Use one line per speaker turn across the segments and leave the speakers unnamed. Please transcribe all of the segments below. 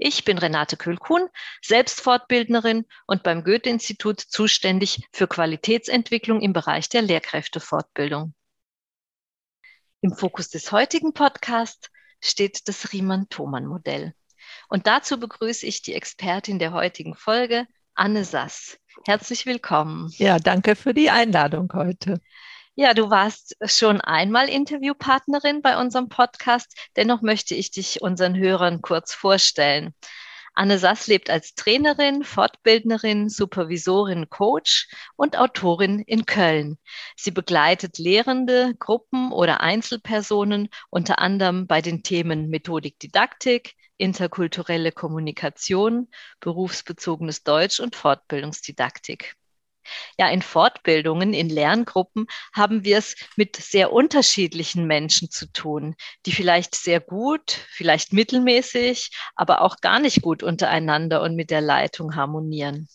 Ich bin Renate Kühl-Kuhn, selbst Fortbildnerin und beim Goethe-Institut zuständig für Qualitätsentwicklung im Bereich der Lehrkräftefortbildung. Im Fokus des heutigen Podcasts steht das Riemann-Thomann-Modell. Und dazu begrüße ich die Expertin der heutigen Folge, Anne Sass. Herzlich willkommen.
Ja, danke für die Einladung heute.
Ja, du warst schon einmal Interviewpartnerin bei unserem Podcast. Dennoch möchte ich dich unseren Hörern kurz vorstellen. Anne Sass lebt als Trainerin, Fortbildnerin, Supervisorin, Coach und Autorin in Köln. Sie begleitet Lehrende, Gruppen oder Einzelpersonen unter anderem bei den Themen Methodik, Didaktik, interkulturelle Kommunikation, berufsbezogenes Deutsch und Fortbildungsdidaktik. Ja, in Fortbildungen, in Lerngruppen haben wir es mit sehr unterschiedlichen Menschen zu tun, die vielleicht sehr gut, vielleicht mittelmäßig, aber auch gar nicht gut untereinander und mit der Leitung harmonieren.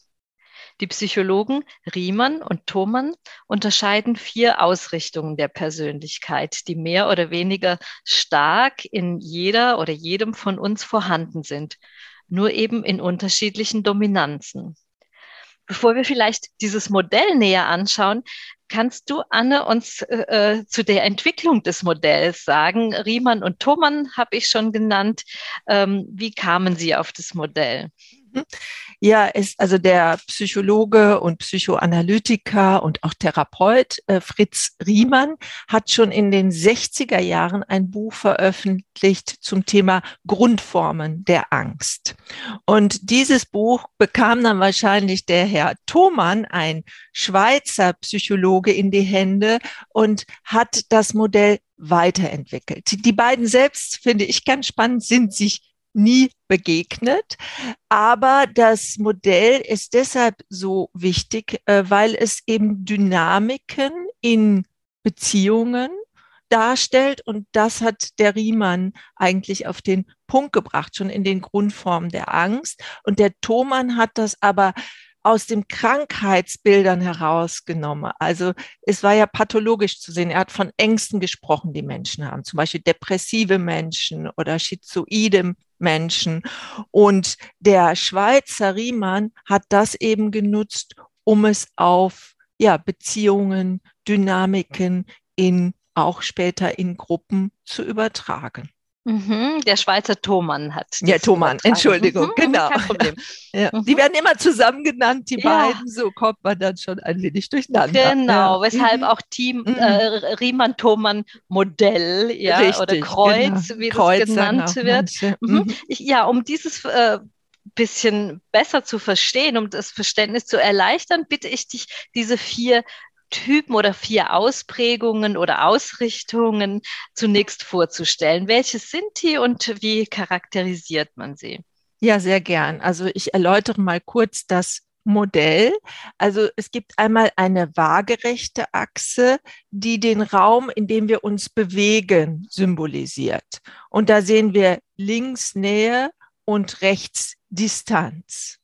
Die Psychologen Riemann und Thomann unterscheiden vier Ausrichtungen der Persönlichkeit, die mehr oder weniger stark in jeder oder jedem von uns vorhanden sind, nur eben in unterschiedlichen Dominanzen. Bevor wir vielleicht dieses Modell näher anschauen, kannst du, Anne, uns äh, äh, zu der Entwicklung des Modells sagen? Riemann und Thomann habe ich schon genannt. Ähm, wie kamen Sie auf das Modell?
Ja, ist also der Psychologe und Psychoanalytiker und auch Therapeut äh, Fritz Riemann hat schon in den 60er Jahren ein Buch veröffentlicht zum Thema Grundformen der Angst. Und dieses Buch bekam dann wahrscheinlich der Herr Thomann, ein Schweizer Psychologe, in die Hände und hat das Modell weiterentwickelt. Die beiden selbst, finde ich ganz spannend, sind sich nie begegnet. Aber das Modell ist deshalb so wichtig, äh, weil es eben Dynamiken in Beziehungen darstellt. Und das hat der Riemann eigentlich auf den Punkt gebracht, schon in den Grundformen der Angst. Und der Thomann hat das aber aus den Krankheitsbildern herausgenommen. Also es war ja pathologisch zu sehen. Er hat von Ängsten gesprochen, die Menschen haben, zum Beispiel depressive Menschen oder schizoide Menschen. Und der Schweizer Riemann hat das eben genutzt, um es auf ja, Beziehungen, Dynamiken in auch später in Gruppen zu übertragen.
Mhm, der Schweizer Thomann hat.
Ja, Thomann, Entschuldigung, mhm, genau. Kein Problem. Ja. Mhm. Die werden immer zusammen genannt, die ja. beiden, so kommt man dann schon ein wenig durcheinander.
Genau, ja. weshalb mhm. auch Team mhm. äh, Riemann-Thomann-Modell ja, Richtig, oder Kreuz, genau. wie Kreuz das genannt wird. Mhm. mhm. Ich, ja, um dieses äh, bisschen besser zu verstehen, um das Verständnis zu erleichtern, bitte ich dich, diese vier Typen oder vier Ausprägungen oder Ausrichtungen zunächst vorzustellen. Welche sind die und wie charakterisiert man sie?
Ja, sehr gern. Also ich erläutere mal kurz das Modell. Also es gibt einmal eine waagerechte Achse, die den Raum, in dem wir uns bewegen, symbolisiert. Und da sehen wir links Nähe und rechts Distanz.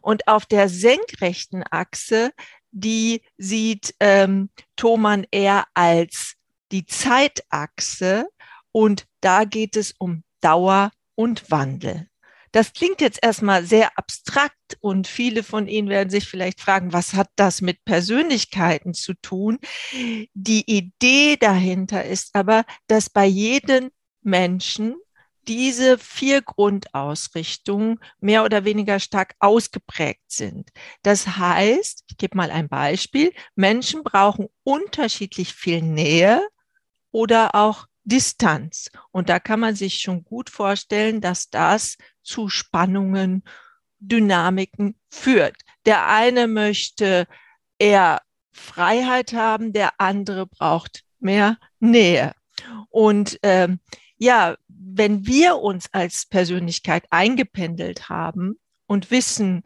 Und auf der senkrechten Achse die sieht ähm, Thomann eher als die Zeitachse und da geht es um Dauer und Wandel. Das klingt jetzt erstmal sehr abstrakt und viele von Ihnen werden sich vielleicht fragen, was hat das mit Persönlichkeiten zu tun? Die Idee dahinter ist aber, dass bei jedem Menschen diese vier Grundausrichtungen mehr oder weniger stark ausgeprägt sind. Das heißt, ich gebe mal ein Beispiel, Menschen brauchen unterschiedlich viel Nähe oder auch Distanz. Und da kann man sich schon gut vorstellen, dass das zu Spannungen, Dynamiken führt. Der eine möchte eher Freiheit haben, der andere braucht mehr Nähe. Und ähm, ja, wenn wir uns als Persönlichkeit eingependelt haben und wissen,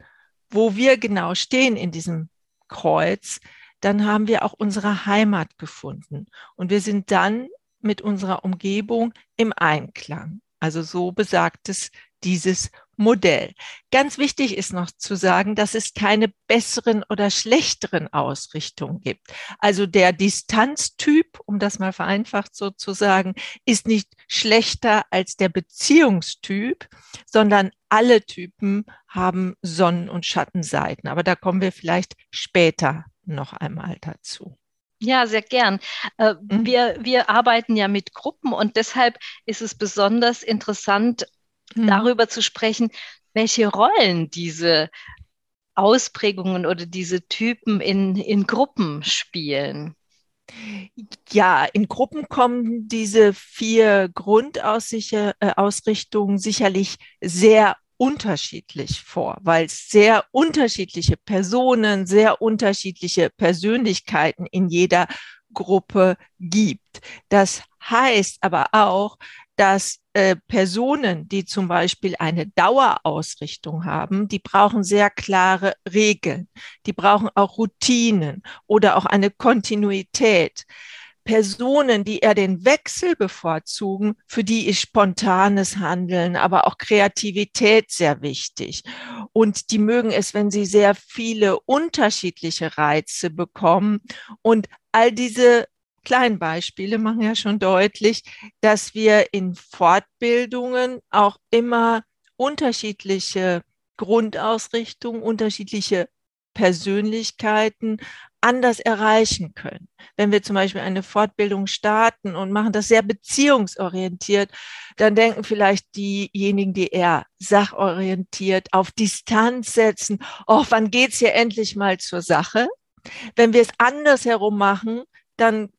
wo wir genau stehen in diesem Kreuz, dann haben wir auch unsere Heimat gefunden. Und wir sind dann mit unserer Umgebung im Einklang. Also so besagt es dieses Modell. Ganz wichtig ist noch zu sagen, dass es keine besseren oder schlechteren Ausrichtungen gibt. Also der Distanztyp, um das mal vereinfacht so zu sagen, ist nicht schlechter als der Beziehungstyp, sondern alle Typen haben Sonnen- und Schattenseiten. Aber da kommen wir vielleicht später noch einmal dazu.
Ja, sehr gern. Äh, mhm. wir, wir arbeiten ja mit Gruppen und deshalb ist es besonders interessant, mhm. darüber zu sprechen, welche Rollen diese Ausprägungen oder diese Typen in, in Gruppen spielen.
Ja, in Gruppen kommen diese vier Grundausrichtungen äh, sicherlich sehr unterschiedlich vor, weil es sehr unterschiedliche Personen, sehr unterschiedliche Persönlichkeiten in jeder Gruppe gibt. Das heißt aber auch, dass äh, Personen, die zum Beispiel eine Dauerausrichtung haben, die brauchen sehr klare Regeln, die brauchen auch Routinen oder auch eine Kontinuität. Personen, die eher den Wechsel bevorzugen, für die ist spontanes Handeln, aber auch Kreativität sehr wichtig. Und die mögen es, wenn sie sehr viele unterschiedliche Reize bekommen. Und all diese kleinen Beispiele machen ja schon deutlich, dass wir in Fortbildungen auch immer unterschiedliche Grundausrichtungen, unterschiedliche Persönlichkeiten anders erreichen können. Wenn wir zum Beispiel eine Fortbildung starten und machen das sehr beziehungsorientiert, dann denken vielleicht diejenigen, die eher sachorientiert auf Distanz setzen, oh, wann geht's hier endlich mal zur Sache? Wenn wir es andersherum machen, dann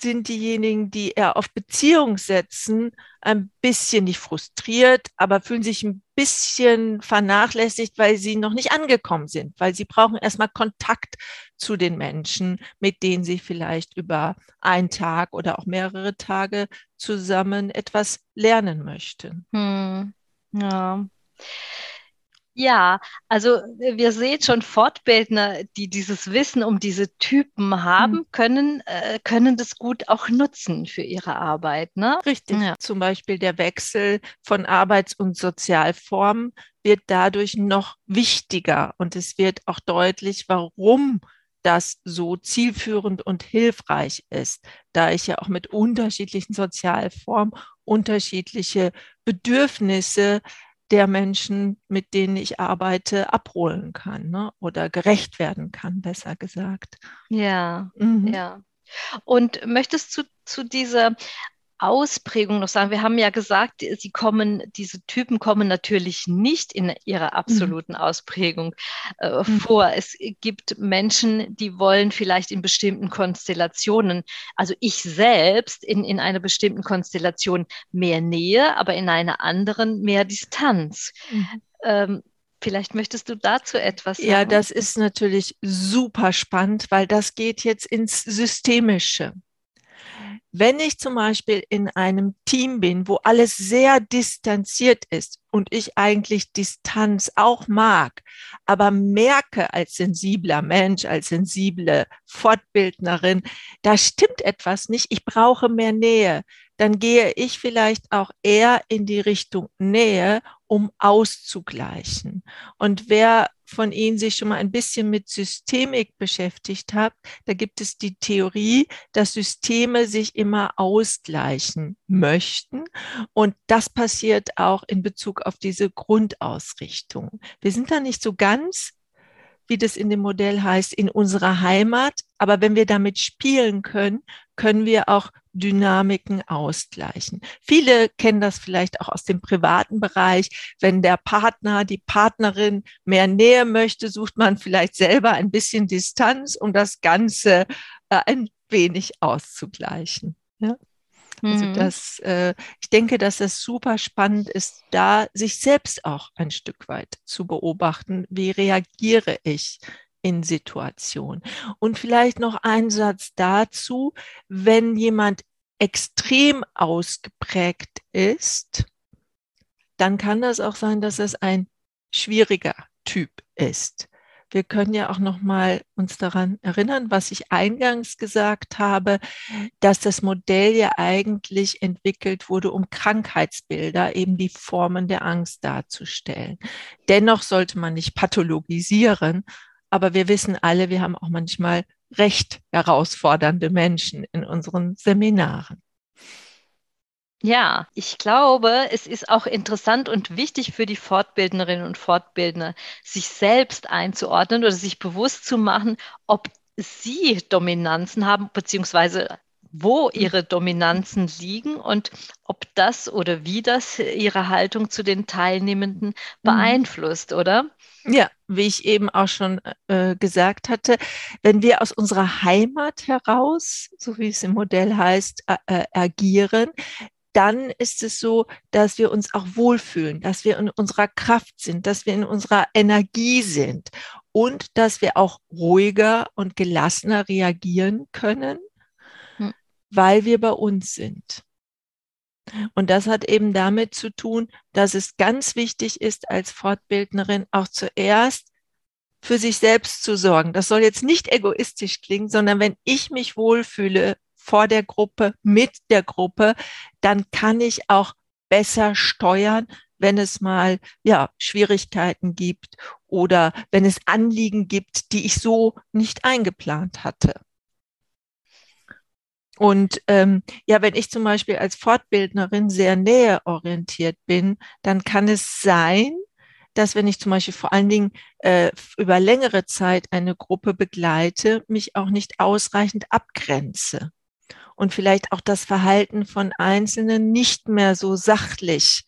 sind diejenigen, die eher auf Beziehung setzen, ein bisschen nicht frustriert, aber fühlen sich ein bisschen vernachlässigt, weil sie noch nicht angekommen sind, weil sie brauchen erstmal Kontakt zu den Menschen, mit denen sie vielleicht über einen Tag oder auch mehrere Tage zusammen etwas lernen möchten. Hm.
Ja. Ja, also äh, wir sehen schon Fortbildner, die dieses Wissen um diese Typen haben, mhm. können, äh, können das gut auch nutzen für ihre Arbeit. Ne?
Richtig. Ja. Zum Beispiel der Wechsel von Arbeits- und Sozialformen wird dadurch noch wichtiger und es wird auch deutlich, warum das so zielführend und hilfreich ist, da ich ja auch mit unterschiedlichen Sozialformen unterschiedliche Bedürfnisse der Menschen, mit denen ich arbeite, abholen kann ne? oder gerecht werden kann, besser gesagt.
Ja, mhm. ja. Und möchtest du zu dieser Ausprägung noch sagen? Wir haben ja gesagt, sie kommen, diese Typen kommen natürlich nicht in ihrer mhm. absoluten mhm. Ausprägung äh, mhm. vor. Es gibt Menschen, die wollen vielleicht in bestimmten Konstellationen, also ich selbst in, in einer bestimmten Konstellation mehr Nähe, aber in einer anderen mehr Distanz. Mhm. Ähm, Vielleicht möchtest du dazu etwas sagen.
Ja, das ist natürlich super spannend, weil das geht jetzt ins Systemische. Wenn ich zum Beispiel in einem Team bin, wo alles sehr distanziert ist und ich eigentlich Distanz auch mag, aber merke als sensibler Mensch, als sensible Fortbildnerin, da stimmt etwas nicht, ich brauche mehr Nähe, dann gehe ich vielleicht auch eher in die Richtung Nähe, um auszugleichen. Und wer von Ihnen sich schon mal ein bisschen mit Systemik beschäftigt hat, da gibt es die Theorie, dass Systeme sich immer ausgleichen möchten. Und das passiert auch in Bezug auf diese Grundausrichtung. Wir sind da nicht so ganz wie das in dem Modell heißt, in unserer Heimat. Aber wenn wir damit spielen können, können wir auch Dynamiken ausgleichen. Viele kennen das vielleicht auch aus dem privaten Bereich. Wenn der Partner, die Partnerin mehr Nähe möchte, sucht man vielleicht selber ein bisschen Distanz, um das Ganze äh, ein wenig auszugleichen. Ja? Also mhm. das, äh, ich denke, dass es super spannend ist, da sich selbst auch ein Stück weit zu beobachten. Wie reagiere ich in Situationen? Und vielleicht noch ein Satz dazu, wenn jemand extrem ausgeprägt ist, dann kann das auch sein, dass es ein schwieriger Typ ist. wir können ja auch noch mal uns daran erinnern, was ich eingangs gesagt habe, dass das Modell ja eigentlich entwickelt wurde, um Krankheitsbilder, eben die Formen der Angst darzustellen. Dennoch sollte man nicht pathologisieren, aber wir wissen alle, wir haben auch manchmal recht herausfordernde Menschen in unseren Seminaren.
Ja, ich glaube, es ist auch interessant und wichtig für die Fortbildnerinnen und Fortbildner, sich selbst einzuordnen oder sich bewusst zu machen, ob sie Dominanzen haben, beziehungsweise wo ihre Dominanzen liegen und ob das oder wie das ihre Haltung zu den Teilnehmenden mhm. beeinflusst, oder?
Ja, wie ich eben auch schon äh, gesagt hatte, wenn wir aus unserer Heimat heraus, so wie es im Modell heißt, äh, agieren, dann ist es so, dass wir uns auch wohlfühlen, dass wir in unserer Kraft sind, dass wir in unserer Energie sind und dass wir auch ruhiger und gelassener reagieren können, hm. weil wir bei uns sind. Und das hat eben damit zu tun, dass es ganz wichtig ist, als Fortbildnerin auch zuerst für sich selbst zu sorgen. Das soll jetzt nicht egoistisch klingen, sondern wenn ich mich wohlfühle vor der Gruppe, mit der Gruppe, dann kann ich auch besser steuern, wenn es mal ja Schwierigkeiten gibt oder wenn es Anliegen gibt, die ich so nicht eingeplant hatte. Und ähm, ja, wenn ich zum Beispiel als Fortbildnerin sehr näheorientiert bin, dann kann es sein, dass wenn ich zum Beispiel vor allen Dingen äh, über längere Zeit eine Gruppe begleite, mich auch nicht ausreichend abgrenze. Und vielleicht auch das Verhalten von Einzelnen nicht mehr so sachlich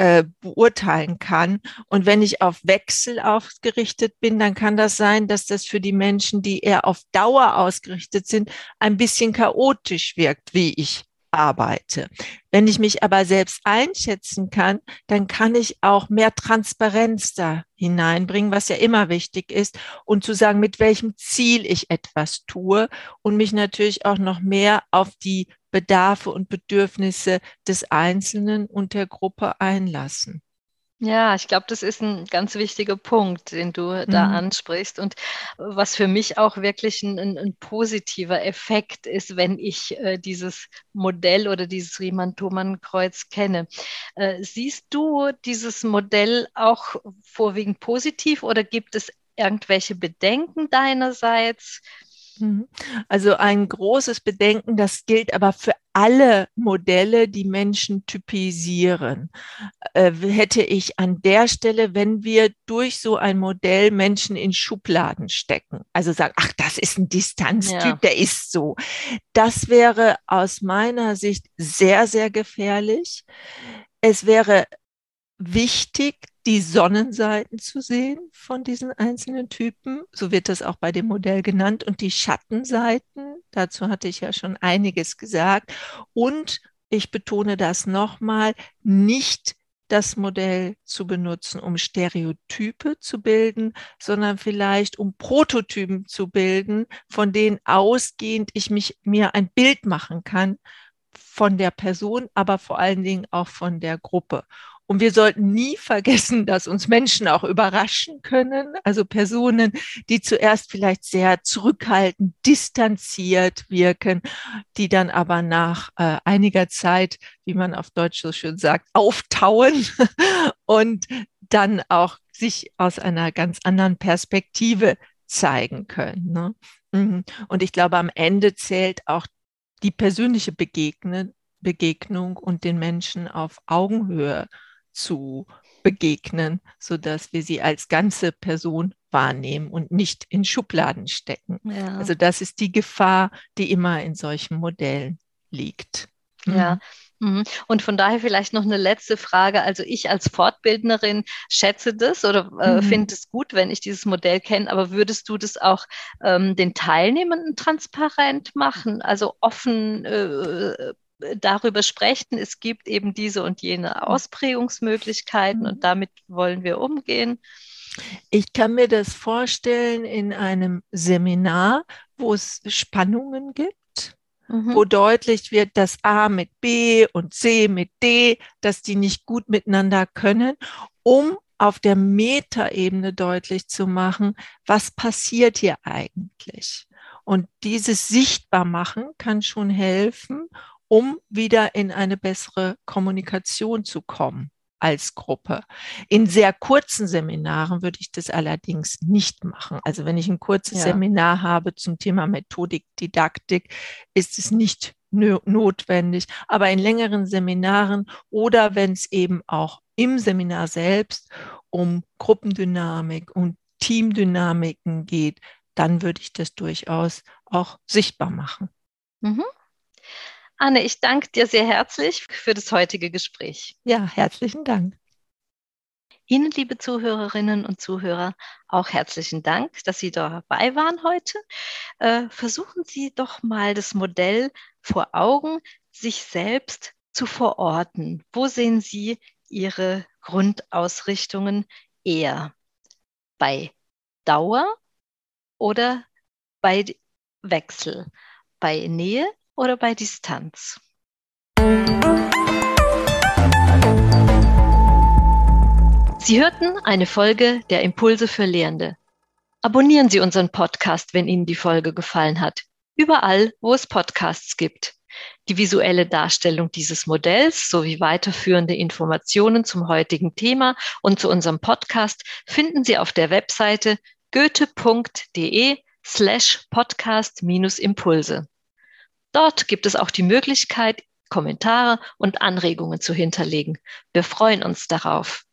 äh, beurteilen kann. Und wenn ich auf Wechsel ausgerichtet bin, dann kann das sein, dass das für die Menschen, die eher auf Dauer ausgerichtet sind, ein bisschen chaotisch wirkt, wie ich arbeite. Wenn ich mich aber selbst einschätzen kann, dann kann ich auch mehr Transparenz da hineinbringen, was ja immer wichtig ist, und zu sagen, mit welchem Ziel ich etwas tue und mich natürlich auch noch mehr auf die Bedarfe und Bedürfnisse des Einzelnen und der Gruppe einlassen.
Ja, ich glaube, das ist ein ganz wichtiger Punkt, den du mhm. da ansprichst und was für mich auch wirklich ein, ein, ein positiver Effekt ist, wenn ich äh, dieses Modell oder dieses Riemann-Thomann-Kreuz kenne. Äh, siehst du dieses Modell auch vorwiegend positiv oder gibt es irgendwelche Bedenken deinerseits?
Mhm. Also ein großes Bedenken, das gilt aber für alle Modelle, die Menschen typisieren. Äh, hätte ich an der Stelle, wenn wir durch so ein Modell Menschen in Schubladen stecken, also sagen, ach, das ist ein Distanztyp, ja. der ist so. Das wäre aus meiner Sicht sehr, sehr gefährlich. Es wäre wichtig, die Sonnenseiten zu sehen von diesen einzelnen Typen. So wird das auch bei dem Modell genannt. Und die Schattenseiten, dazu hatte ich ja schon einiges gesagt. Und ich betone das nochmal, nicht das Modell zu benutzen, um Stereotype zu bilden, sondern vielleicht um Prototypen zu bilden, von denen ausgehend ich mich mir ein Bild machen kann von der Person, aber vor allen Dingen auch von der Gruppe. Und wir sollten nie vergessen, dass uns Menschen auch überraschen können. Also Personen, die zuerst vielleicht sehr zurückhaltend, distanziert wirken, die dann aber nach äh, einiger Zeit, wie man auf Deutsch so schön sagt, auftauen und dann auch sich aus einer ganz anderen Perspektive zeigen können. Ne? Mhm. Und ich glaube, am Ende zählt auch die persönliche Begegne, Begegnung und den Menschen auf Augenhöhe zu begegnen, so dass wir sie als ganze Person wahrnehmen und nicht in Schubladen stecken. Ja. Also das ist die Gefahr, die immer in solchen Modellen liegt.
Mhm. Ja. Und von daher vielleicht noch eine letzte Frage. Also ich als Fortbildnerin schätze das oder äh, mhm. finde es gut, wenn ich dieses Modell kenne, aber würdest du das auch ähm, den Teilnehmenden transparent machen, also offen äh, darüber sprechen, es gibt eben diese und jene mhm. Ausprägungsmöglichkeiten und mhm. damit wollen wir umgehen.
Ich kann mir das vorstellen in einem Seminar, wo es Spannungen gibt, mhm. wo deutlich wird, dass A mit B und C mit D, dass die nicht gut miteinander können, um auf der Metaebene deutlich zu machen, was passiert hier eigentlich. Und dieses Sichtbarmachen kann schon helfen, um wieder in eine bessere Kommunikation zu kommen als Gruppe. In sehr kurzen Seminaren würde ich das allerdings nicht machen. Also wenn ich ein kurzes ja. Seminar habe zum Thema Methodik, Didaktik, ist es nicht notwendig. Aber in längeren Seminaren oder wenn es eben auch im Seminar selbst um Gruppendynamik und Teamdynamiken geht, dann würde ich das durchaus auch sichtbar machen.
Mhm. Anne, ich danke dir sehr herzlich für das heutige Gespräch.
Ja, herzlichen Dank.
Ihnen, liebe Zuhörerinnen und Zuhörer, auch herzlichen Dank, dass Sie dabei waren heute. Äh, versuchen Sie doch mal das Modell vor Augen, sich selbst zu verorten. Wo sehen Sie Ihre Grundausrichtungen eher? Bei Dauer oder bei Wechsel? Bei Nähe oder bei Distanz? Sie hörten eine Folge der Impulse für Lehrende. Abonnieren Sie unseren Podcast, wenn Ihnen die Folge gefallen hat. Überall, wo es Podcasts gibt. Die visuelle Darstellung dieses Modells sowie weiterführende Informationen zum heutigen Thema und zu unserem Podcast finden Sie auf der Webseite goethe.de slash podcast-impulse. Dort gibt es auch die Möglichkeit, Kommentare und Anregungen zu hinterlegen. Wir freuen uns darauf.